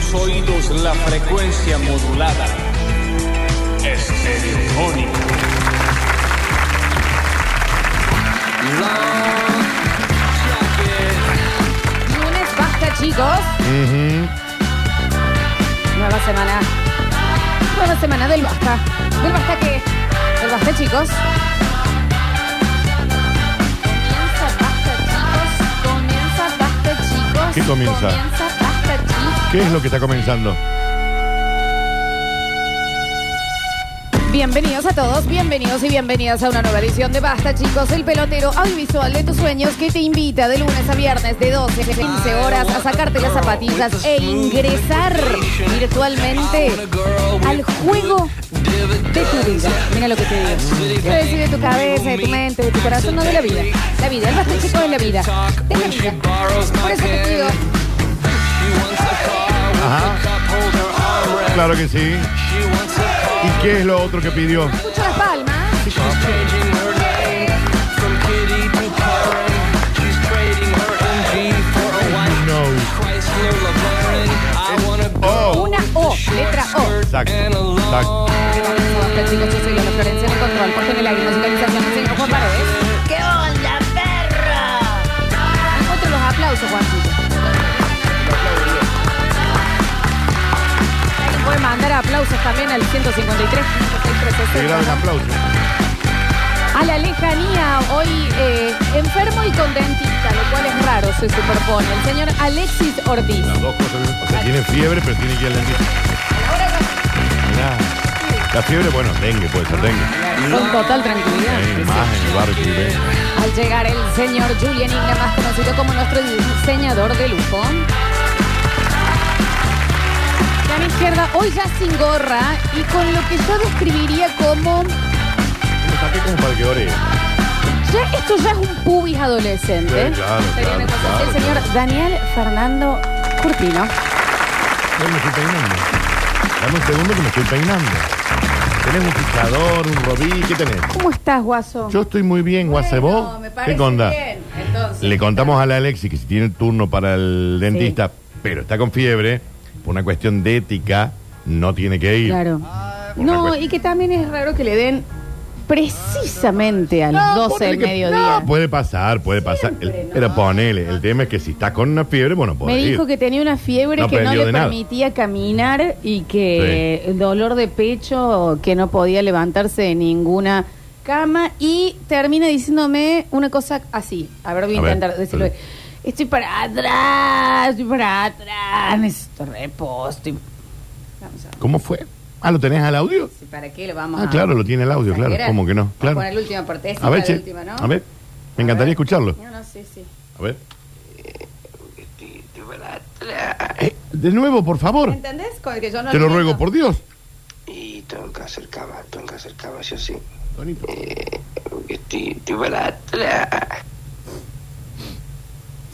tus oídos la frecuencia modulada. Estereofónica. Lunes, basta, chicos. Nueva semana. Nueva semana del basta. ¿Del basta qué? ¿Del basta, chicos? Comienza basta, chicos. Comienza basta, chicos. ¿Qué comienza? ¿Qué es lo que está comenzando? Bienvenidos a todos, bienvenidos y bienvenidas a una nueva edición de Basta, chicos, el pelotero audiovisual de tus sueños que te invita de lunes a viernes de 12 a 15 horas a sacarte las zapatillas e ingresar virtualmente al juego de tu vida. Mira lo que te digo. Quiero decir de tu cabeza, de tu mente, de tu corazón, no de la vida. La vida, el Basta, chicos, es la vida. Es la vida. Por eso te digo, Ajá. Claro que sí. ¿Y qué es lo otro que pidió? escucho las palmas. No. Oh. Una O, letra O. Exacto. Exacto. Basta, chicos, yo soy Lola Florencia en el control. Porque en el aire musicalización el señor Juan Paredes. ¿Qué onda, perra? Encuentro los aplausos, Juancito. Alguien puede mandar aplausos también al 153 Qué gran aplauso. A la lejanía, hoy eh, enfermo y con dentista, lo cual es raro, se superpone. El señor Alexis Ortiz. Las dos cosas. O sea, tiene fiebre, pero tiene que ir al dentista. Mirá. La fiebre, bueno, dengue, puede ser dengue. Con total tranquilidad. Más en el barrio que vive. Al llegar el señor Julian Igna, más conocido como nuestro diseñador de lujo. Mi izquierda, hoy ya sin gorra y con lo que yo describiría como. Me saqué como para que ore. Ya, esto ya es un pubis adolescente. Sí, claro, Sería una claro, cosa así. claro, el señor claro. Daniel Fernando Curtino. Yo me estoy peinando. Dame un segundo que me estoy peinando. ¿Tenés un fijador, un robí? ¿Qué tenés? ¿Cómo estás, Guaso? Yo estoy muy bien, Guase, Bueno, ¿vos? me parece ¿Qué onda? bien. Entonces, Le contamos a la Alexi que si tiene turno para el dentista, pero está con fiebre, por una cuestión de ética, no tiene que ir. Claro. Por una No, cuestión- y que también es raro que le den precisamente a las 12 ponele del que- mediodía. No, puede pasar, puede pasar. El- ¿no? Pero ponele, el tema es que si está con una fiebre, bueno, Me puede dijo ir. que tenía una fiebre No que no aprendió le de nada. permitía caminar y que el dolor de pecho, que no podía levantarse de ninguna cama y termina diciéndome una cosa así. A ver, voy a A ver, intentar decirlo. dale. Estoy para atrás, estoy para atrás, necesito reposo. estoy- Vamos a ver. ¿Cómo fue? Ah, ¿lo tenés al audio? Sí, ¿Para qué lo vamos Ah, a claro, lo tiene el audio, claro. ¿Cómo que no? Vamos a Claro. poner la última partecita, A ver, la che. última, ¿no? A ver. Me encantaría escucharlo. No, no, sí, sí. A ver. Eh, de nuevo, por favor. ¿Entendés? Con el que yo no Te lo entiendo. ruego, por Dios. Y tengo que hacer cama, tengo que hacer cama, yo sí. Tonito. Eh, estoy, estoy para atrás.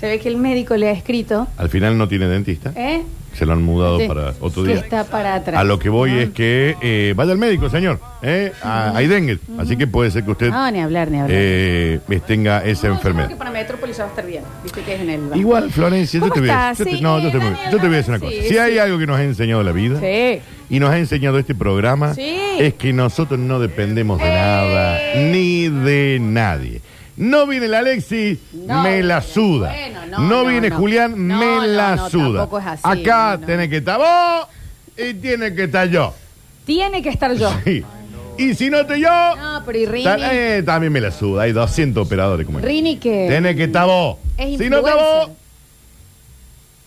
Se ve que el médico le ha escrito, Al final no tiene dentista. ¿eh? Se lo han mudado Sí, para otro que día. está para atrás. A lo que voy ¿no? es que eh, vaya al médico, señor. ¿eh? Ah, hay dengue. Así que puede ser que usted No, ni hablar, ni hablar. eh, tenga esa No, yo creo enfermedad. que para Metrópolis va a estar bien. Viste que es en el... Igual, Florencia, yo ¿Cómo te, voy a, estás? yo te- Sí, no, yo te, Daniel, yo te voy a decir una cosa. sí, si hay algo que nos ha enseñado la vida Sí. y nos ha enseñado este programa, Sí. es que nosotros no dependemos de Eh. nada ni de nadie. No viene el Alexis, No me la suda. Bueno, no, viene. Julián, me la suda. tampoco es así, Acá no, no. tiene que estar vos y tiene que estar yo. Tiene que estar yo. Sí. Y si no estoy yo, No, pero y Rini... ta- eh, también me la suda. Hay 200 operadores como. Rini que... Tiene que estar vos. Es si no está vos,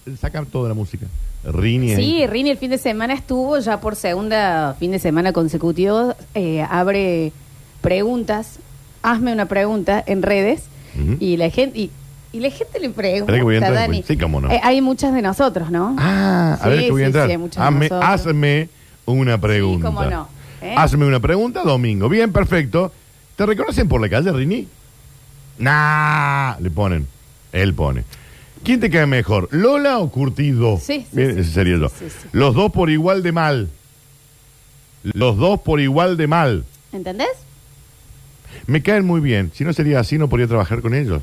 influencer. sacar toda la música. Rini Sí, Rini el fin de semana estuvo ya por segunda fin de semana consecutivo. eh, abre preguntas. Hazme una pregunta en redes. Ujú. Y la gente... Y, y la gente le pregunta, que voy a entrar, Dani. pues. Sí, cómo no. Eh, hay muchas de nosotros, ¿no? Ah, a Sí, ver que voy a sí, entrar. sí, hay muchos de hazme, nosotros. hazme una pregunta. cómo no, ¿eh? Hazme una pregunta, Domingo. Bien, perfecto. ¿Te reconocen por la calle, Rini? Nah, le ponen. Él pone. ¿Quién te cae mejor, Lola o Curtido? Sí, sí, Bien, sí. ese sería yo. Sí, sí. Los dos por igual de mal. Los dos por igual de mal. ¿Entendés? Me caen muy bien. Si no sería así, no podría trabajar con ellos.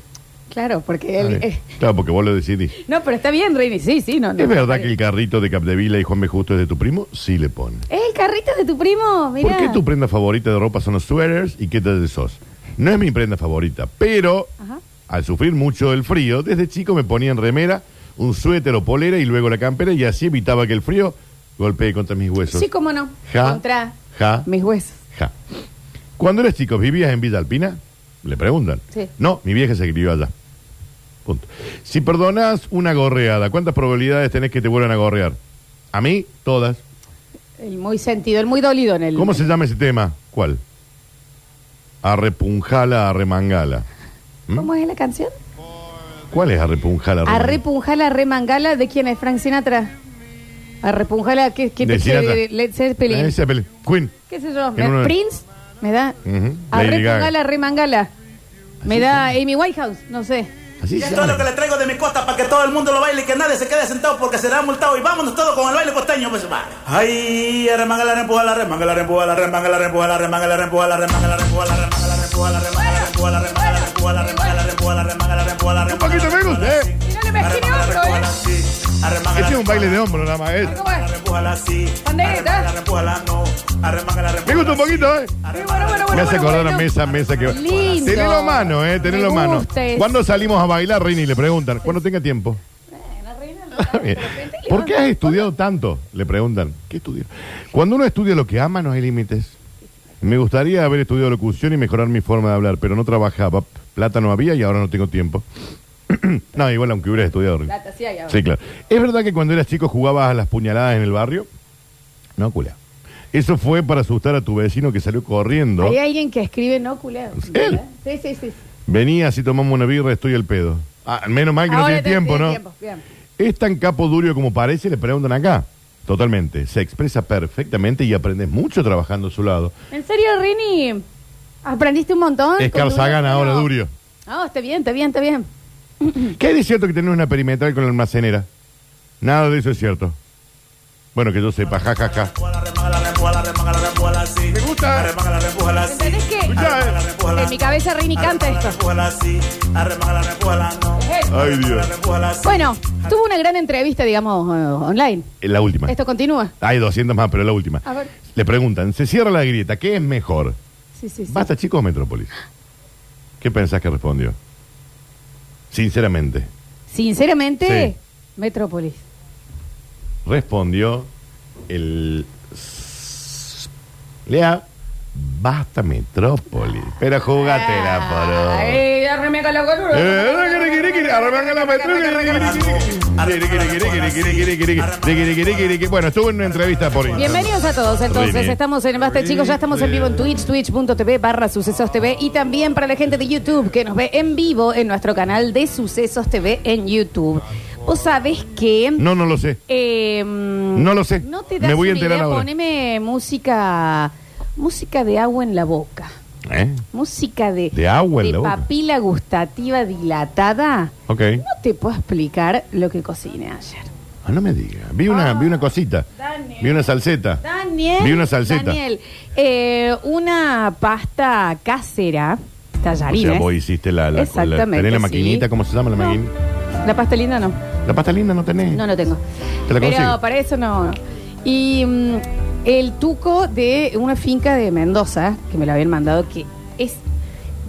Claro, porque él. Eh, Claro, porque vos lo decidís. no, pero está bien, Rini. Sí, sí, no. no. ¿Es verdad que el carrito de Capdevila y Juan B. Justo es de tu primo? Sí le pone. ¿Es el carrito de tu primo? Mira. ¿Por qué tu prenda favorita de ropa son los sweaters y qué tal sos? No es mi prenda favorita, pero Ajá. al sufrir mucho el frío, desde chico me ponía en remera, un suéter o polera y luego la campera y así evitaba que el frío golpee contra mis huesos. Sí, cómo no. Ja. Contra Ja. mis huesos. Ja. Cuando eras chico, ¿vivías en Villa Alpina? Le preguntan. Sí. No, mi vieja se crió allá. Punto. Si perdonas una gorreada, ¿cuántas probabilidades tenés que te vuelvan a gorrear? A mí, todas. El muy sentido, el muy dolido en el. ¿Cómo se llama ese tema? ¿Cuál? Arrepunjala, arremangala. ¿Mm? ¿Cómo es la canción? ¿Cuál es arrepunjala, arremangala? Arrepunjala, remangala, ¿de quién es? Frank Sinatra. Arrepunjala, ¿qué, qué De te Sinatra. de Led Zeppelin? Eh, Zeppelin. Queen. ¿Qué sé yo? En uno de- ¿Prince? ¿Me da? Lady Arrepungala, Gaga. remangala. Me da Amy Whitehouse, no sé. Así Y se esto es lo llama. que le traigo de mi costa para que todo el mundo lo baile y que nadie se quede sentado porque será multado. Y vámonos todos con el baile costeño, pues va. Ay, remanga la rempuja la remanga la rempuja la remanga la rempuja la remanga la rempuja la remanga la rempuja la remanga la rempuja la remanga la rempuja la remanga la rempuja la remanga la rempuja la remanga la rempuja la poquito me gusta, ¿eh? Y no le mezquine hombro, ¿eh? Este es un baile de hombro nada más. ¿eh? ¿Cómo es? Pandereta. Me gusta un poquito, ¿eh? Me hace acordar a mesa, mesa que... Lindo. Tenelo a mano, ¿eh? Tenelo a Me mano. gusta eso. ¿Cuándo salimos a bailar, Rini? Le preguntan. Cuando tenga tiempo. Bien. ¿Por qué has estudiado tanto? Le preguntan. ¿Qué estudió? Cuando uno estudia lo que ama, no hay límites. Me gustaría haber estudiado locución y mejorar mi forma de hablar, pero no trabajaba. Plata no había y ahora no tengo tiempo. no, igual aunque hubieras estudiado. Rini. Plata, sí hay ahora. Sí, claro. ¿Es verdad que cuando eras chico jugabas a las puñaladas en el barrio? No, culea. Eso fue para asustar a tu vecino que salió corriendo. Hay alguien que escribe no culeo. ¿Él? Sí, sí, sí. Venía, si tomamos una birra, estoy al pedo. Ah, menos mal que no tiene tiempo, ¿no? tiempo, bien. ¿Es tan capo duro como parece? Le preguntan acá. Totalmente. Se expresa perfectamente y aprendes mucho trabajando a su lado. ¿En serio, Rini? ¿Aprendiste un montón? Es Carl Sagan ahora, Durio. No, está bien, está bien, está bien. ¿Qué hay de cierto que tenés una perimetral con la almacenera? Nada de eso es cierto. Bueno, que yo sepa, ja, ja, Me gusta. ¿Entendés que Escuchá, eh. en mi cabeza Rini canta esto? Ay, Dios. Bueno, tuvo una gran entrevista, digamos, eh, online. La última. Esto continúa. Hay 200 más, pero es la última. A ver. Le preguntan, se cierra la grieta, ¿qué es mejor? Sí, sí, sí. ¿Basta, chicos, o Metrópolis? ¿Qué pensás que respondió? Sinceramente. Sinceramente, Sí. Metrópolis. Respondió el... Lea, basta Metrópolis. Pero jugátela, poro. Ay. Eh, arranca la Metrópolis. Bueno, estuvo en una entrevista por. Bienvenidos a todos, entonces estamos en Basta chicos, ya estamos en vivo en Twitch, twitch.tv barra Sucesos TV y también para la gente de YouTube que nos ve en vivo en nuestro canal de Sucesos TV en YouTube. Vos sabés que... No, no lo sé. eh, No lo sé. No te das Me voy a una enterar idea, ahora. poneme música, música de agua en la boca. ¿Eh? Música de, De agua en la boca. papila gustativa dilatada. Ok. No te puedo explicar lo que cociné ayer. Ah, no me diga. Vi una, vi una cosita. Daniel. Vi una salseta. Daniel. Vi una salseta. Daniel, eh, una pasta casera, O tallarines. sea, vos hiciste la, la, Exactamente, tenés la sí. maquinita, ¿cómo se llama la No. maquinita? La pasta linda no. La pasta linda no tenés. No, no tengo. Te la Pero consigo. para eso no. Y mm, el tuco de una finca de Mendoza, que me lo habían mandado, que es.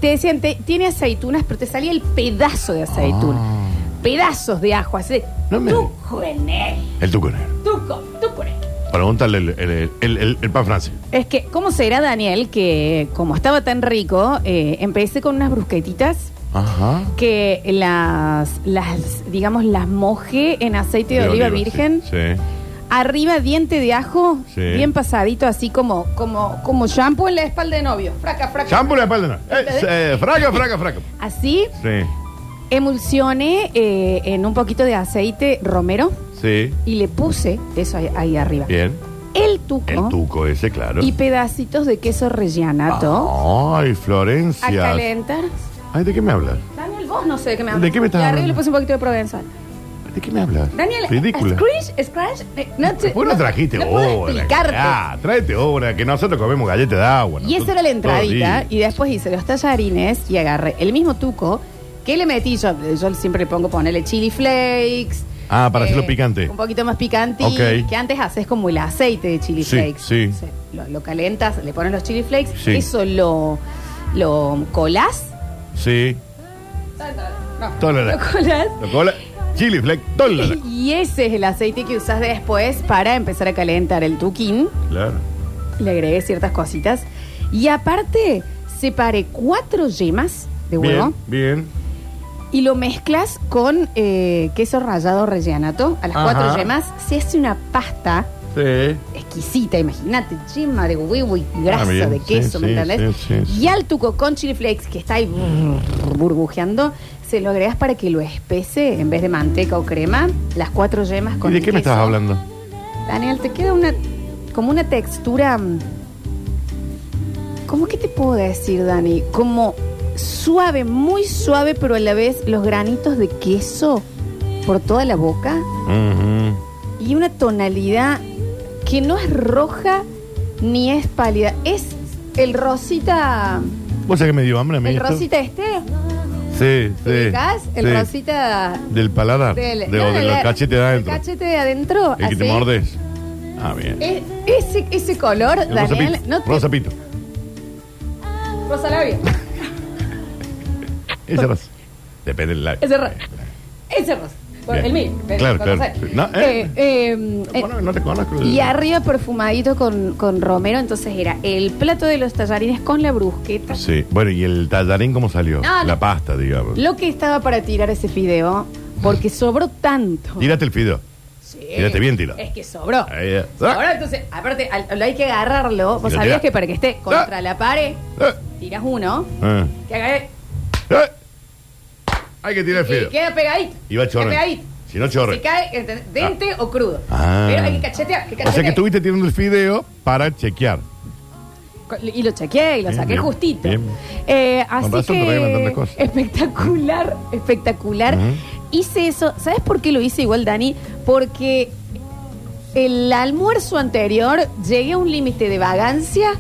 Te decían, te- tiene aceitunas, pero te salía el pedazo de aceituna. Ah. Pedazos de ajo, así. No me- Tuco en él. El tuco negro. Tuco, tuco en él. Pregúntale el, el, el, el- el pan francés. Es que, ¿cómo será, Daniel, que como estaba tan rico, eh, empecé con unas brusquetitas Ajá. que las, las, digamos, las mojé en aceite de, oliva, virgen. Sí. sí. Arriba diente de ajo, Sí. bien pasadito, así como, como, como shampoo en la espalda de novio. Fraca, fraca. Shampoo en la espalda. no. Eh, eh, fraca, fraca, fraca. Así, Sí. emulsioné eh, en un poquito de aceite romero Sí. y le puse eso ahí, ahí arriba. Bien. El tuco, El tuco ese, claro. y pedacitos de queso rellanato Ay, a Florencia. calentar. Ay, ¿de qué me hablas? Daniel, vos no sé de qué me hablas. ¿De qué me estás Y arriba hablando? le puse un poquito de provenzal. ¿De qué me hablas? Daniel, Ridícula. Scratch, Scratch, eh, no te, Vos no trajiste no puedo obra. explicarte. Ah, tráete obra, que nosotros comemos galletas de agua. Y esa era la entradita. Y después hice los tallarines y agarré el mismo tuco, ¿Qué le metí yo? Yo siempre le pongo ponerle chili flakes. Ah, para hacerlo picante. Un poquito más picante. Ok. Que antes haces como el aceite de chili Sí, flakes. sí. O sea, Lo, lo calentas, le pones los chili flakes. Sí. Eso lo, lo colás. Sí. No, lo. Lo cola. Chili flake. Y ese es el aceite que usas después para empezar a calentar el tuquín. Claro. Le agregué ciertas cositas. Y aparte, separé cuatro yemas de huevo Bien, bien. y lo mezclas con eh, queso rallado rellenato. A las Ajá. cuatro yemas se hace una pasta Sí. exquisita, imagínate, yema de huevo y grasa Ah, bien. de queso, Sí, ¿me sí, entendés? sí, sí, sí. Y al tuco con chili flakes que está ahí brrr, burbujeando, se lo agregas para que lo espese en vez de manteca o crema, las cuatro yemas con ¿Y de el qué me queso. estabas hablando? Daniel, te queda una como una textura mm, ¿Cómo que te puedo decir, Dani? Como suave, muy suave, pero a la vez los granitos de queso por toda la boca Ujú. y una tonalidad que no es roja ni es pálida, es el rosita, ¿Vos sabés que me dio hambre a mí el esto? rosita este, Sí, sí. ¿te ubicás? El sí. rosita Del paladar. del, de, no, o de los cachetes de adentro. El cachete de adentro, El que te mordes. Ah, bien. Es- ese, ese color, El Daniel, rosapito. no te... Rosapito. Rosa labia. Ese rosa. Depende del labio. Ese rosa. Ese rosa. Bueno, el mío. Claro, claro. No, eh. Eh, eh, eh, No, te conozco. y arriba perfumadito con, con romero, entonces era el plato de los tallarines con la brusqueta. Sí. Bueno, ¿y el tallarín cómo salió? No, La pasta, digamos. Lo que estaba para tirar ese fideo, porque sobró tanto. Tírate el fideo. Sí. Tírate bien tirado. Es que sobró. Sobró, entonces, aparte, al- lo hay que agarrarlo. Vos Tira, sabías tira. que para que esté contra Ah. la pared, Eh, tiras uno, eh, que eh. Hay que tirar el y queda pegadito. Y va pegadito. Si no chorre. Se cae ¿entendés? dente o crudo. Ah. Pero hay que cachetear. que O sea que estuviste tirando el fideo para chequear. Y lo chequeé y lo Bien, saqué bien, justito. bien. Eh, así razón que espectacular, espectacular. Hice eso. ¿Sabes por qué lo hice igual, Dani? Porque el almuerzo anterior llegué a un límite de vagancia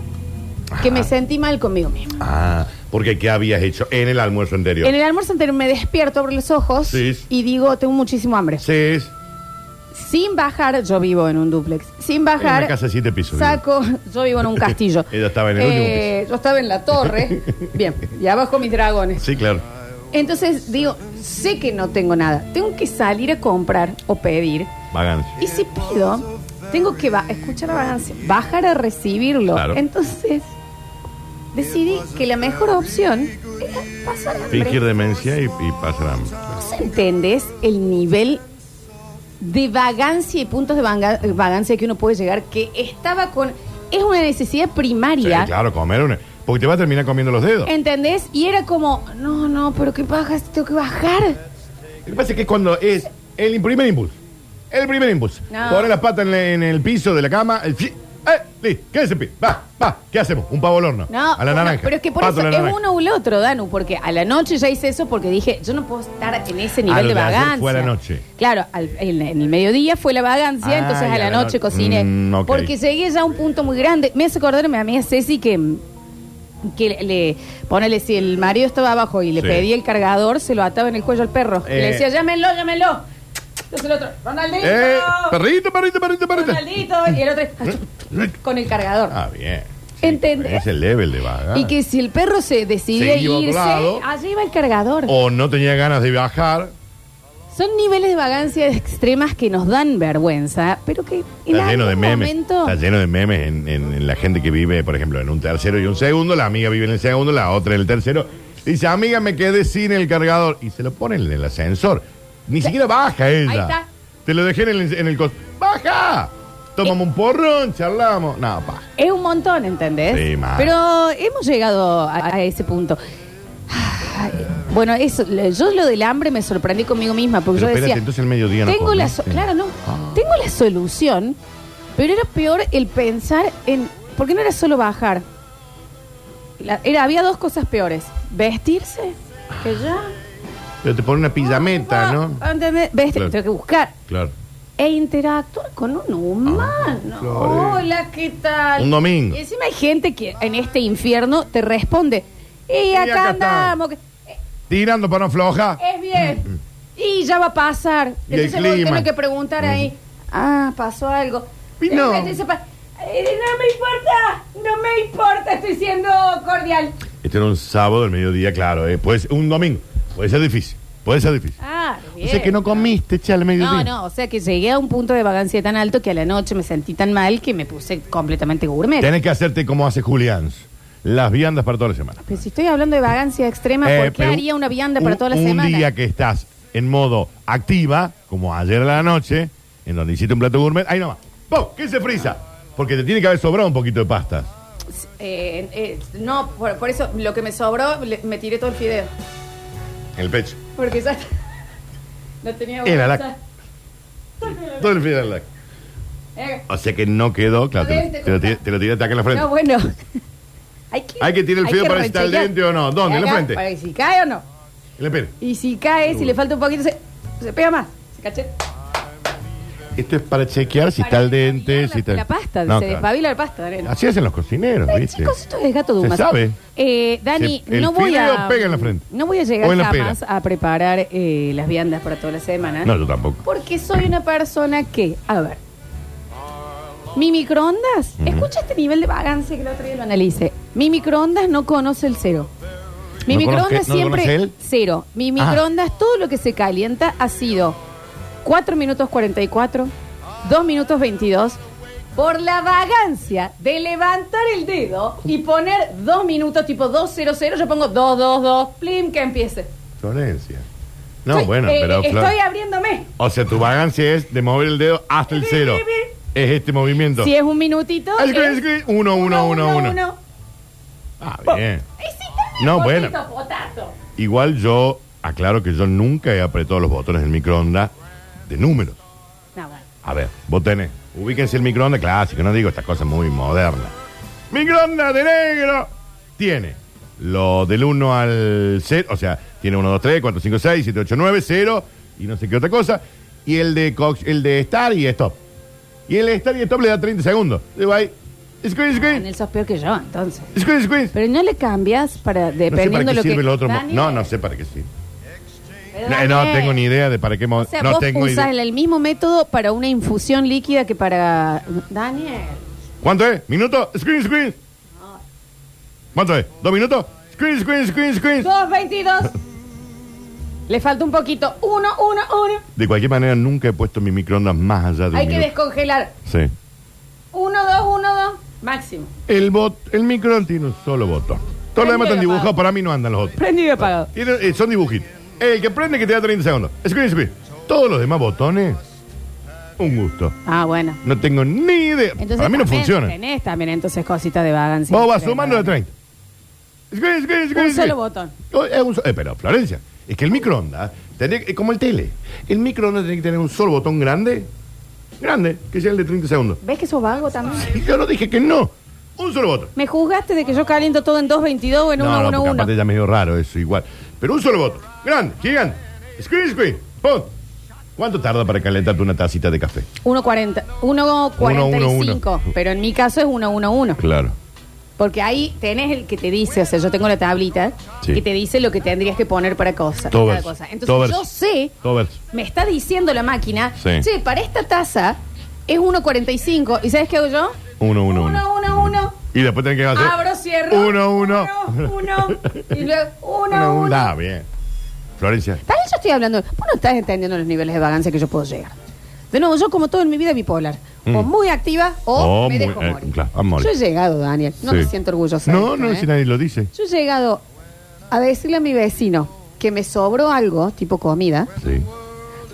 que me sentí mal conmigo mismo. Ah, porque ¿qué habías hecho en el almuerzo anterior? En el almuerzo anterior me despierto, abro los ojos Sí. y digo, tengo muchísimo hambre. Sí, Sin bajar, yo vivo en un duplex. Sin en bajar, una casa de siete pisos. saco, yo vivo en un castillo. Ella estaba en el último Eh, Yo estaba en la torre. Bien, y abajo mis dragones. Sí, claro. Entonces digo, sé que no tengo nada. Tengo que salir a comprar o pedir. Vagancia. Y si pido, tengo que ba- escuchar la vagancia, bajar a recibirlo. Claro. Entonces, decidí que la mejor opción era pasar hambre. Fingir demencia y, y pasar hambre. ¿Vos entendés el nivel de vagancia y puntos de vanga- vagancia que uno puede llegar? Que estaba con... Es una necesidad Sí, primaria. claro, comer una. Porque te va a terminar comiendo los dedos. ¿Entendés? Y era como, no, no, pero ¿qué bajas? Tengo que bajar. Lo que pasa es que cuando es el primer impulso, el primer impulso, No. poner las patas en, la- en el piso de la cama, el fi-. Listo, quédese pi. Va, va. ¿Qué hacemos? Un pavo al horno. No, A la naranja. pero es que por Pato a eso es naranja. uno u el otro, Danu, porque a la noche ya hice eso porque dije, yo no puedo estar en ese nivel Ah, lo de de ayer vagancia. fue a la noche. Claro, al- en, en el mediodía fue la vagancia, Ah, entonces a y la a la noche no- cociné. Mm, ok. Porque llegué ya a un punto muy grande. Me hace acordar a mi amiga Ceci que, que le, le- ponele, si el marido estaba abajo y le Sí. pedía el cargador, se lo ataba en el cuello al perro. Y Eh. le decía, llámenlo, llámenlo. Entonces el otro, Ronaldito. ¡Eh! Perrito, perrito, perrito, perrito. Ronaldito. Y el otro, con el cargador. Ah, bien. ¿Entendés? Es el level de vaga. Y que si el perro se otro irse, lado. allí iba el cargador. O no tenía ganas de viajar. Son niveles de vagancia extremas que nos dan vergüenza, pero que en Está lleno de memes. momento... Está lleno de memes en, en- en la gente que vive, por ejemplo, en un tercero y un segundo. La amiga vive en el segundo, la otra en el tercero. Dice, amiga, me quedé sin el cargador. Y se lo pone en el ascensor. Ni siquiera baja ella. Ahí está. Te lo dejé en el, en el cos- ¡Baja! Tomamos un porrón, charlamos. No, pa. Es un montón, ¿entendés? Sí, mal. Pero hemos llegado a, a ese punto. Ay, Bueno, eso, lo- yo lo del hambre me sorprendí conmigo misma, porque Pero yo espérate, decía, entonces el mediodía no tengo la comiste. claro, no, Ah. tengo la solución, pero era peor el pensar en, porque no era solo bajar, La- era, había dos cosas peores, vestirse, que ya, Pero te pone una pijameta, ¿no? Ah, ¿entendés? Vestir, Claro. tengo que buscar, Claro. e interactuar con un humano. Flores. Hola, ¿qué tal? Un domingo. Y encima hay gente que en este infierno te responde, y acá, acá está". andamos. que- eh, tirando para no floja. Es bien. Y ya va a pasar. Y el Entonces vos clima. tenés que preguntar ahí. Ah, pasó algo. Y no. Eh, pa- eh, no me importa, no me importa, estoy siendo cordial. Este era un sábado del mediodía, claro, ¿eh? Puede ser un domingo. Puede ser difícil. Puede ser difícil. Ah, O sea que no comiste, che, al mediodía. No, no, o sea que llegué a un punto de vagancia tan alto que a la noche me sentí tan mal que me puse completamente gourmet. Tenés que hacerte como hace Julián. Las viandas para toda la semana. Pero si estoy hablando de vagancia extrema, Eh, ¿por qué pero haría una vianda para un- toda la un semana? día que estás en modo activa, como ayer a la noche, en donde hiciste un plato gourmet, ahí nomás. ¡Pum! ¿Qué se frisa? Porque te tiene que haber sobrado un poquito de pastas. Eh, eh, no, por, por eso lo que me sobró, le- me tiré todo el fideo. En el pecho. Porque ya no tenía Era la- bolsa. Todo el fidel lac. Eh, O sea que no quedó, claro, te, lo- te lo tiré- te lo tiraste acá en la frente. No, bueno. hay que, Hay que tirar el fideo para ver si está al dente o no. ¿Dónde? ¿En la frente? Para ver si cae o no. En la. Y si cae, si le falta un poquito, se, se pega más. ¿Se caché? Esto es para chequear si está al dente. La, Si está... la pasta, No, se claro. despabila la pasta, Arena. Así hacen los cocineros, Ay, ¿viste? chicos, esto es gato Se Dumas. sabe. Eh, Dani, Se- el no voy fideo a. pega en la frente. No voy a llegar O en la jamás a preparar eh, las viandas para toda la semana. No, yo tampoco. Porque soy una persona que, a ver, mi microondas, escucha este nivel de vagancia que el otro día lo analicé. Mi microondas no conoce el cero. Mi ¿No microondas conoce- no siempre conoce él? cero. Mi Ah. microondas, todo lo que se calienta ha sido 4 minutos 44, 2 minutos 22. Por la vagancia de levantar el dedo y poner 2 minutos, tipo 200, yo pongo 222, plim, que empiece. Florencia. No, bueno, eh, pero. Flor- Estoy abriéndome. O sea, tu vagancia es de mover el dedo hasta el cero. Es este movimiento. Si es un minutito. Ah, es screen. Uno, uno, uno, uno. Ah, bien. Está No, bueno. potato. Igual yo aclaro que yo nunca he apretado los botones del microondas de números. No, bueno. A ver, vos tenés. Ubíquense el microondas clásico, no digo estas cosas muy modernas. Microondas de negro. Tiene lo del 1 al 0, o sea, tiene 1, 2, 3, 4, 5, 6, 7, 8, 9, 0 y no sé qué otra cosa. Y el de Cox, el de Star y Stop. Y el de Star y Stop le da 30 segundos. Digo ahí, screen, screen, Daniel, sos peor que yo, entonces. screen, screen. Pero no le cambias para, No sé dependiendo para qué lo sirve que... el otro. Daniel, No, no sé para qué sirve. Pero No, no Daniel, tengo ni idea de para qué. mo- O sea, no vos tengo usás idea. el mismo método para una infusión líquida que para... Daniel. ¿Cuánto es? ¿Minuto? Screen, screen. ¿Cuánto es? ¿Dos minutos? Screen, screen, screen, screen. 2.22. Le falta un poquito. Uno, uno, uno. De cualquier manera, nunca he puesto mi microondas más allá de Hay un que minuto. descongelar. Sí. Uno, dos, uno, dos. Máximo. El, bot, el microondas tiene un solo botón. Todos los demás están dibujados, para mí no andan los otros. Prendido y apagado. Eh, son dibujitos. El que prende que te da 30 segundos. Screen, screen. Todos los demás botones, un gusto. Ah, bueno. No tengo ni idea. Entonces para mí no también funciona. Tenés también entonces cositas de vagancia. Vos vas sumando de 30. Screen, screen, screen, Un solo botón. Oh, es un so- eh, pero, Florencia, es que el microondas, tenés que- como el tele, el microondas tiene que tener un solo botón grande, grande, que sea el de 30 segundos. ¿Ves que sos vago también? Yo no dije que no, un solo botón. Me juzgaste de que yo caliento todo en 2.22 o en no, no, porque 1.11. aparte ya es medio raro eso, igual. Pero un solo botón, grande, gigante, screen, pon. ¿Cuánto tarda para calentarte una tacita de café? 1.40. 1.45. Pero en mi caso es 1.11. Claro. Porque ahí tenés el que te dice, o sea, yo tengo la tablita Sí. que te dice lo que tendrías que poner para cosa, Todo cada verso. cosa. Entonces Todo yo verso. sé, Todo verso. me está diciendo la máquina, Sí. che, para esta taza es 1.45. ¿Y sabes qué hago yo? Uno, uno, uno. 1, 1, 1. Y después tenés que hacer. Abro, cierro. Uno, uno. Uno, uno. Y luego, Uno, 1, uno. 1. Ah, bien. Florencia. Vez yo estoy hablando, vos no estás entendiendo los niveles de vagancia que yo puedo llegar. De nuevo, yo como todo en mi vida bipolar. O Mm. muy activa o me muy- dejo eh, morir. claro, a morir. Yo he llegado, Daniel. No Sí. me siento orgullosa. de No, esto, no, ¿eh? si nadie lo dice. Yo he llegado a decirle a mi vecino que me sobró algo, tipo comida, Sí.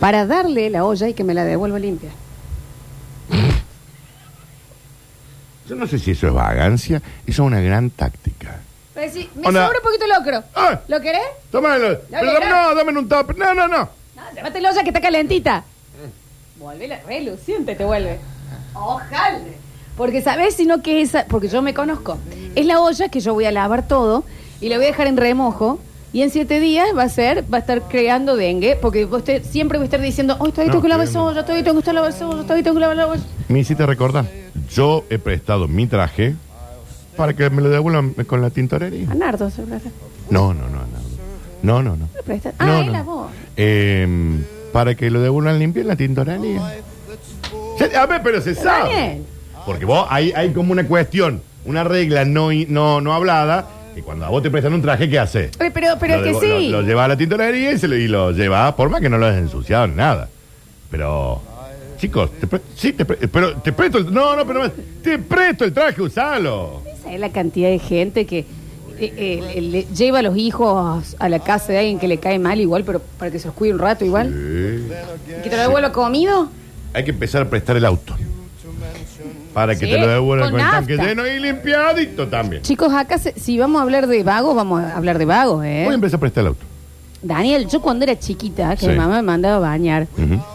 para darle la olla y que me la devuelva limpia. Yo no sé si eso es vagancia, eso es una gran táctica. Me Onda. sobra un poquito locro. Ah. ¿Lo querés? Tómalo. Pero no, dame un top. No, no, no. No, llévate la olla que está calentita. Vuelve la reluciente, te vuelve. Ojalá. Porque sabes si no que esa, porque yo me conozco. Es la olla que yo voy a lavar todo y la voy a dejar en remojo. Y en siete días va a ser, va a estar creando dengue, porque vos te- siempre voy a estar diciendo, hoy todavía No, tengo que lavar esa olla, todavía tengo que estar lavar esa olla, todavía tengo que lavar la olla. Me hiciste recordar. Yo he prestado mi traje para que me lo devuelvan con la tintorería. A Nardo, seguro. No, no, no, no. No, no, no. No, Ah, no, es la voz. Eh, para que lo devuelvan limpio en la tintorería. Se- A ver, pero se sabe. Daniel. Porque vos hay, hay como una cuestión, una regla no, i- no, no hablada, que cuando a vos te prestan un traje, ¿qué haces? Eh, Pero, pero lo, es que devo- sí. Lo, lo llevas a la tintorería y, se lo, y lo llevas, por más que no lo hayas ensuciado ni nada. Pero, chicos, te pre- sí, te pre- pero te presto el... No, no, pero te presto el traje, usalo. Esa es la cantidad de gente que eh, eh, le lleva a los hijos a la casa de alguien que le cae mal igual, pero para que se los cuide un rato igual. Sí. ¿Y que te lo devuelva comido? Hay que empezar a prestar el auto. Para que Sí, te lo devuelvan con con, el tanque nafta. lleno y limpiadito también. Chicos, acá se- si vamos a hablar de vagos, vamos a hablar de vagos, ¿eh? Voy a empezar a prestar el auto. Daniel, yo cuando era chiquita, que Sí. mi mamá me mandaba a bañar,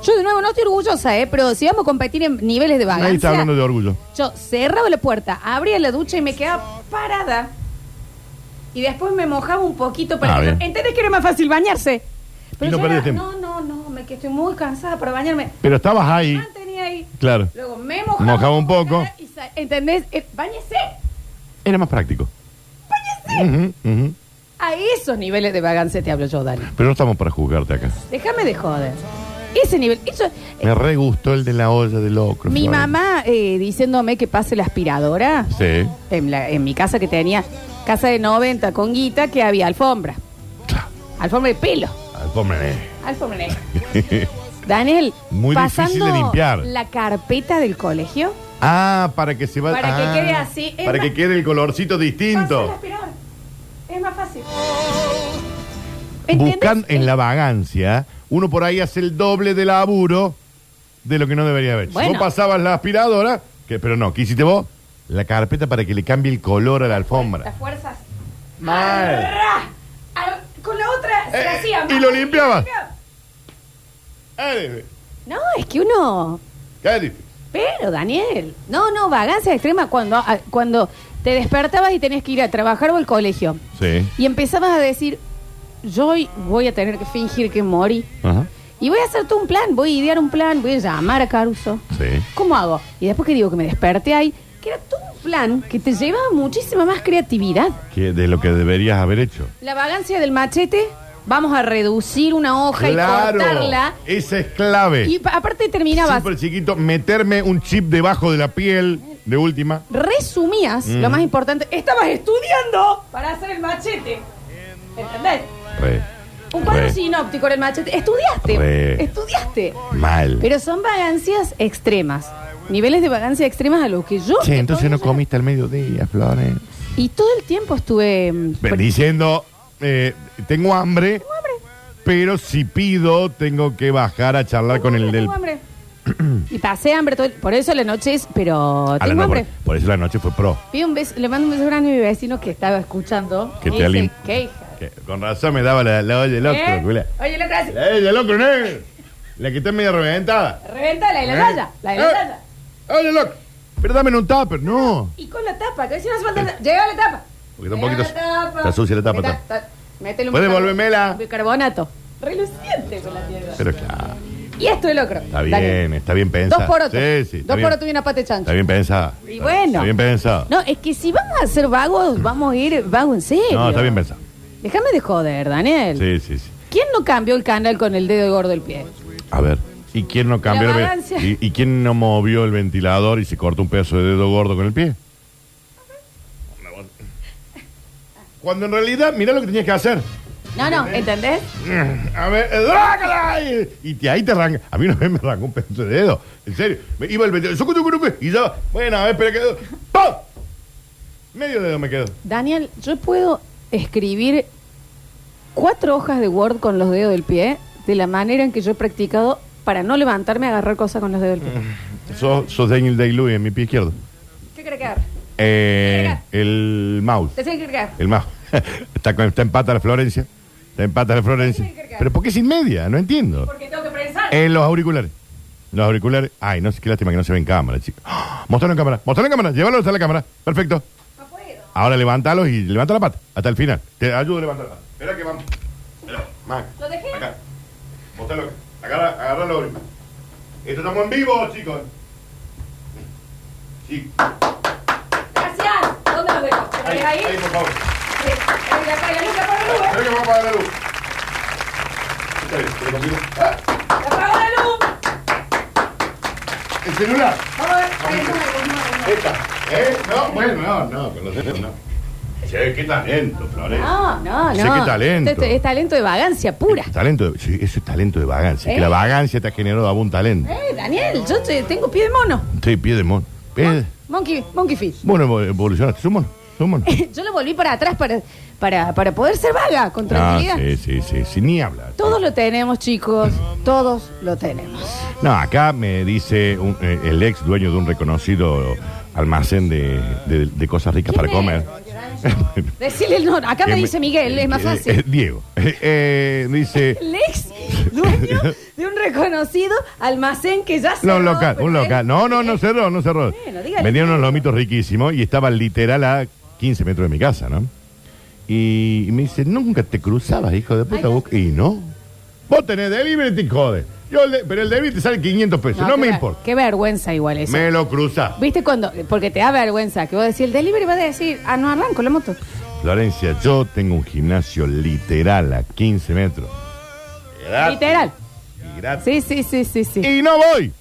yo de nuevo no estoy orgullosa, ¿eh? Pero si vamos a competir en niveles de Nadie está vagancia, hablando de orgullo. yo cerraba la puerta, abría la ducha y me quedaba parada. Y después me mojaba un poquito para Ah, que... bien. ¿Entendés que era más fácil bañarse? Y no yo era, tiempo. No, no, no, me que estoy muy cansada para bañarme. Pero estabas ahí. Mantenía ahí. Claro. Luego me mojaba, Mojaba un poco. y sa- ¿Entendés? Eh, Báñese. Era más práctico. Ujú, ujú. A esos niveles de vagancia te hablo yo, Dani. Pero no estamos para juzgarte acá. Déjame de joder. Ese nivel. Eso, Me re gustó el de la olla de locro. Mi mamá eh, diciéndome que pase la aspiradora Sí. en, la- en mi casa que tenía casa de 90 con guita que había alfombra. Claro. Alfombra de pelo. Alfombra negra. Alfombra negra. Daniel, Muy difícil de limpiar. la carpeta del colegio. Ah, para que se vaya. Para que ah, quede así, es Para más- que quede el colorcito Pasa la distinto. aspiradora. Es más fácil. ¿Entiendes? Buscan en la vagancia, uno por ahí hace el doble de laburo de lo que no debería haber. Bueno. Vos pasabas la aspiradora, que, pero no, ¿qué hiciste vos? La carpeta para que le cambie el color a la alfombra. Las fuerzas. Mal. Arra. Ar- Con la otra se Eh, hacía y más. lo limpiabas. Ay, No, es que uno. Pero, Daniel, no, no, vagancia extrema cuando, a- cuando te despertabas y tenías que ir a trabajar o al colegio. Sí. Y empezabas a decir, yo hoy voy a tener que fingir que morí. Ajá. Y voy a hacer todo un plan, voy a idear un plan, voy a llamar a Caruso. Sí. ¿Cómo hago? Y después que digo que me desperté ahí, que era todo un plan que te llevaba muchísima más creatividad. Que de lo que deberías haber hecho. La vagancia del machete, vamos a reducir una hoja y cortarla. Esa es clave. Y pa- aparte terminabas, Súper chiquito, meterme un chip debajo de la piel, de última. resumías, Mm. lo más importante, estabas estudiando para hacer el machete. ¿Entendés? Re. Un cuadro Re. sinóptico en el machete. Estudiaste. Re. Estudiaste. Mal. Pero son vagancias extremas. Niveles de vagancia extremas a los que yo. Che, entonces no comiste al mediodía, Flores. Y todo el tiempo estuve. mm, Ven Diciendo, eh, tengo hambre, pero si pido, tengo que bajar a charlar con el del... Tengo hambre. y pasé hambre todo el- Por eso la noche es. Pero A la tengo no, hambre. por, por eso la noche fue pro. Pido un beso, le mando un beso grande a mi vecino que estaba escuchando. Que te alim- ¿Qué hija? Que con razón me daba la, la olla locro, ¿Eh? Oye, la clase. La olla de locro, negro. La que está medio reventada. Reventa la de la ¿Eh? talla. La de la Eh, talla. olla locro. Pero dame un tupper, no. Y con la tapa, que si no hace falta. Llega la tapa. Porque está un Llega poquito- la tapa. está sucia la tapa, está. ta- Métele un Puede bicarb- volvérmela. Bicarbonato. Reluciente con la tierra. Pero claro, Y esto es locro. está bien, está bien Dos pensado. por otro. Sí, sí, está Dos bien. por otro y una pata de chancho. Está bien pensado. Y bueno. Está bien pensado. No, es que si vamos a ser vagos, vamos a ir vagos en serio. No, está bien pensado. Déjame de joder, Daniel. Sí, sí, sí. ¿Quién no cambió el canal con el dedo gordo del pie? A ver. ¿Y quién no cambió La el ve-. ¿Y, y quién no movió el ventilador y se cortó un pedazo de dedo gordo con el pie? Cuando en realidad, mira lo que tenías que hacer. No, no, ¿entendés? A ver, eh, y te- ahí te arranca. A mí una vez me arrancó un pedazo de dedo. En serio. Me iba el ventilador. sucu, tucu, tucu, Y ya, bueno, a ver, espera que. ¡Pum! Medio dedo me quedó. Daniel, yo puedo escribir cuatro hojas de Word con los dedos del pie de la manera en que yo he practicado para no levantarme a agarrar cosas con los dedos del pie. Sos, sos Daniel Day-Lewis en mi pie izquierdo. ¿Qué crees que agarre? Eh, el mouse. ¿Te sé qué crees que agarre? El mouse. está, con- está en pata la Florencia. Está en pata la Florencia. Pero ¿por qué sin media? No entiendo. Porque tengo que pensar. En los auriculares. Los auriculares. Ay, no sé qué lástima que no se ve en cámara, chicos. ¡Ah! Mostralo en cámara. Mostralo en cámara. Llévalo hasta la cámara. Perfecto. No puedo. Ahora levántalos y levanta la pata. Hasta el final. Te ayudo a levantar la pata. Espera que vamos. Espera, Mac. ¿Lo dejé? Acá. Mostralo. Agarra. Esto estamos en vivo, chicos. Sí. Gracias. ¿Dónde lo dejo? ¿Lo Ahí, dejo ahí? ahí, por favor. Espera que vamos a apagar la luz. ¿te lo confirmo? Ah, ¡Apaga la luz! El celular. Vamos a ver. ahí está, está. Esta. ¿Eh? No, bueno, no, no, con los dedos no. Che, qué talento, Florencia. No, no, no. qué talento. Es talento de vagancia pura. Talento, de- sí, eso es talento de vagancia. ¿Eh? Que la vagancia te ha generado algún talento. Eh, Daniel, yo te- tengo pie de mono. Sí, pie de mono. Pie- Monkey, monkey fish. Bueno, evolucionaste. Es un mono. Yo lo volví para atrás para, para, para poder ser vaga con Ah, tranquilidad. sí, sí, sí, sí, ni hablar. Todos lo tenemos, chicos. Todos lo tenemos. No, acá me dice un- eh, el ex dueño de un reconocido almacén de, de- de cosas ricas para ¿Quién comer. Decirle el no. Acá me Que dice Miguel, es más eh, fácil. eh, Diego. Eh, eh, dice. El ex dueño de un reconocido almacén que ya No, cerró, un local, un local. No, no, no cerró, no cerró. Bueno, dígale. Vendían unos lomitos riquísimos y estaba literal a 15 metros de mi casa, ¿no? Y, y me dice, nunca te cruzabas, hijo de puta. Vos". Y no. Vos tenés delivery, te jode. Yo el de- pero el delivery te sale 500 pesos. No, qué me ver- importa. Qué vergüenza igual eso. Me lo cruzás. ¿Viste cuando? Porque te da vergüenza que vos decís, el delivery va a decir, ah, no arranco la moto. Florencia, yo tengo un gimnasio literal a 15 metros. Gratis. Literal. Y gratis. Sí, sí, sí, sí, sí. Y no voy.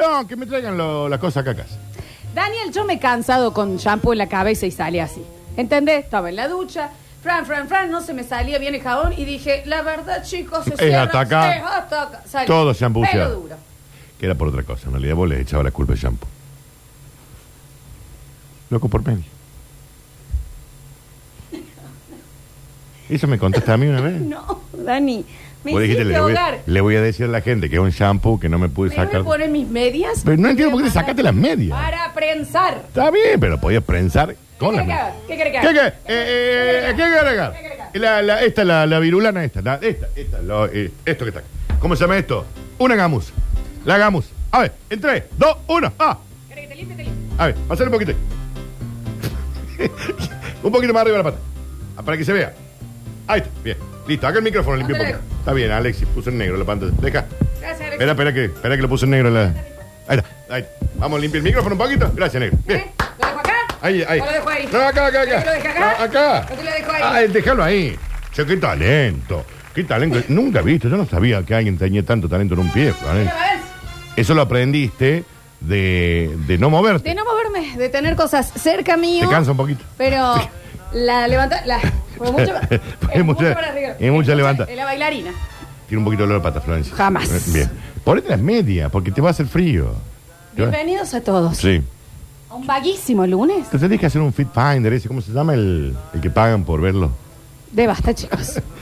No, que me traigan lo- las cosas acá a casa. Daniel, yo me he cansado con shampoo en la cabeza y salí así. ¿Entendés? Estaba en la ducha. Fran, Fran, Fran, no se me salía bien el jabón y dije, la verdad, chicos, se Es cierra, hasta acá. es hasta acá. Salí. Todo shampoo Pero ya. duro. Que era por otra cosa. En realidad vos le echabas la culpa al shampoo. Loco por medio. Eso me contaste a mí una vez. No, Dani, me Vos dijiste, hiciste le voy, ahogar. le voy a decir a la gente que es un shampoo que no me pude Me voy sacar. a poner mis medias. Pero no entiendo por qué te a sacaste las medias. Para prensar. Está bien, pero podías prensar con ¿Qué las querés que medias. haga? ¿Qué querés que ¿Qué, haga? qué? Eh, eh, ¿Qué quiere agregar? ¿Qué quiere agregar? La, la, esta, la, la virulana esta. la- esta, esta. lo- eh, esto que está. ¿Cómo se llama esto? Una gamuza. La gamuza. A ver, en 3, 2, 1. ¡Ah! ¿Querés que te limpie? Te limpie. A ver, pasar un poquito. un poquito más arriba de la pata. Ah, Para que se vea. Ahí está, bien. Listo, acá el micrófono limpio un ¿Dónde poquito. Está bien, Alexis, puso en negro la pantalla. Deja. Gracias, Alex. Espera, espera que, espera que lo puse en negro la. Ahí está, ahí. Vamos a limpiar el micrófono un poquito. Gracias, negro. Bien. ¿Eh? ¿Lo dejo acá? Ahí, ahí. ¿O lo dejo ahí? No, acá, acá, ¿Querés acá. que lo deje acá? No, acá. ¿O te lo dejo ahí? Ay, déjalo ahí. Che, qué talento. Qué talento. Nunca he visto. Yo no sabía que alguien tenía tanto talento en un pie. Eso lo aprendiste de, de no moverte. De no moverme, de tener cosas cerca mío. Te cansa un poquito. Pero la levanta. La, fue mucho, Es mucha- para arriba. es mucha levanta. Es la bailarina. Tiene un poquito de dolor de pata, Florencia. Jamás. Eh, Bien. Ponete las medias, porque te va a hacer frío. Bienvenidos a todos. Sí. A un vaguísimo lunes Te tenés que hacer un fit finder ese, ¿cómo se llama el, el que pagan por verlo? de basta, chicos.